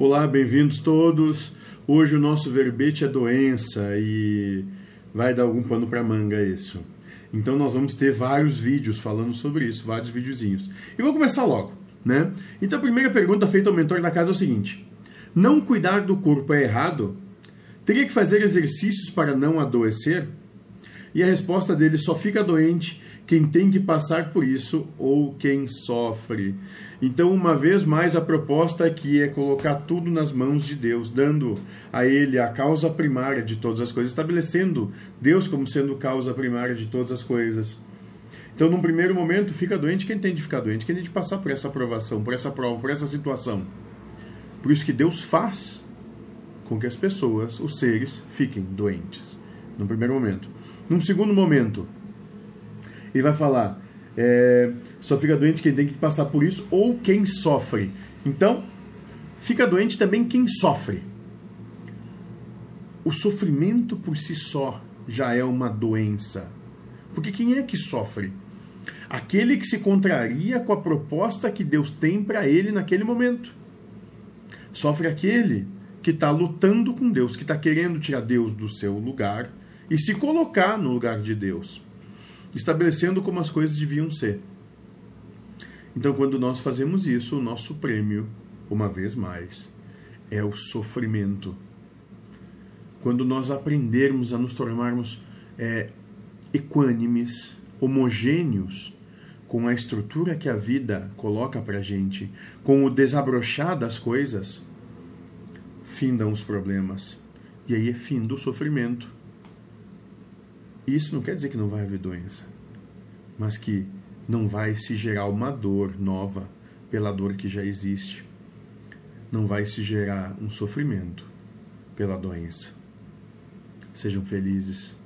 Olá, bem-vindos todos. Hoje o nosso verbete é doença e vai dar algum pano para manga isso. Então nós vamos ter vários vídeos falando sobre isso, vários videozinhos. E vou começar logo, né? Então a primeira pergunta feita ao mentor da casa é o seguinte: não cuidar do corpo é errado? Teria que fazer exercícios para não adoecer? E a resposta dele só fica doente quem tem que passar por isso ou quem sofre. Então, uma vez mais, a proposta aqui é colocar tudo nas mãos de Deus, dando a Ele a causa primária de todas as coisas, estabelecendo Deus como sendo causa primária de todas as coisas. Então, num primeiro momento, fica doente quem tem de ficar doente, quem tem de passar por essa aprovação, por essa prova, por essa situação. Por isso que Deus faz com que as pessoas, os seres, fiquem doentes. Num primeiro momento. Num segundo momento, ele vai falar: é, só fica doente quem tem que passar por isso ou quem sofre. Então, fica doente também quem sofre. O sofrimento por si só já é uma doença. Porque quem é que sofre? Aquele que se contraria com a proposta que Deus tem para ele naquele momento. Sofre aquele que está lutando com Deus, que está querendo tirar Deus do seu lugar e se colocar no lugar de Deus estabelecendo como as coisas deviam ser. Então, quando nós fazemos isso, o nosso prêmio, uma vez mais, é o sofrimento. Quando nós aprendermos a nos tornarmos é, equânimes, homogêneos com a estrutura que a vida coloca para gente, com o desabrochar das coisas, findam os problemas. E aí é fim do sofrimento. Isso não quer dizer que não vai haver doença, mas que não vai se gerar uma dor nova pela dor que já existe. Não vai se gerar um sofrimento pela doença. Sejam felizes.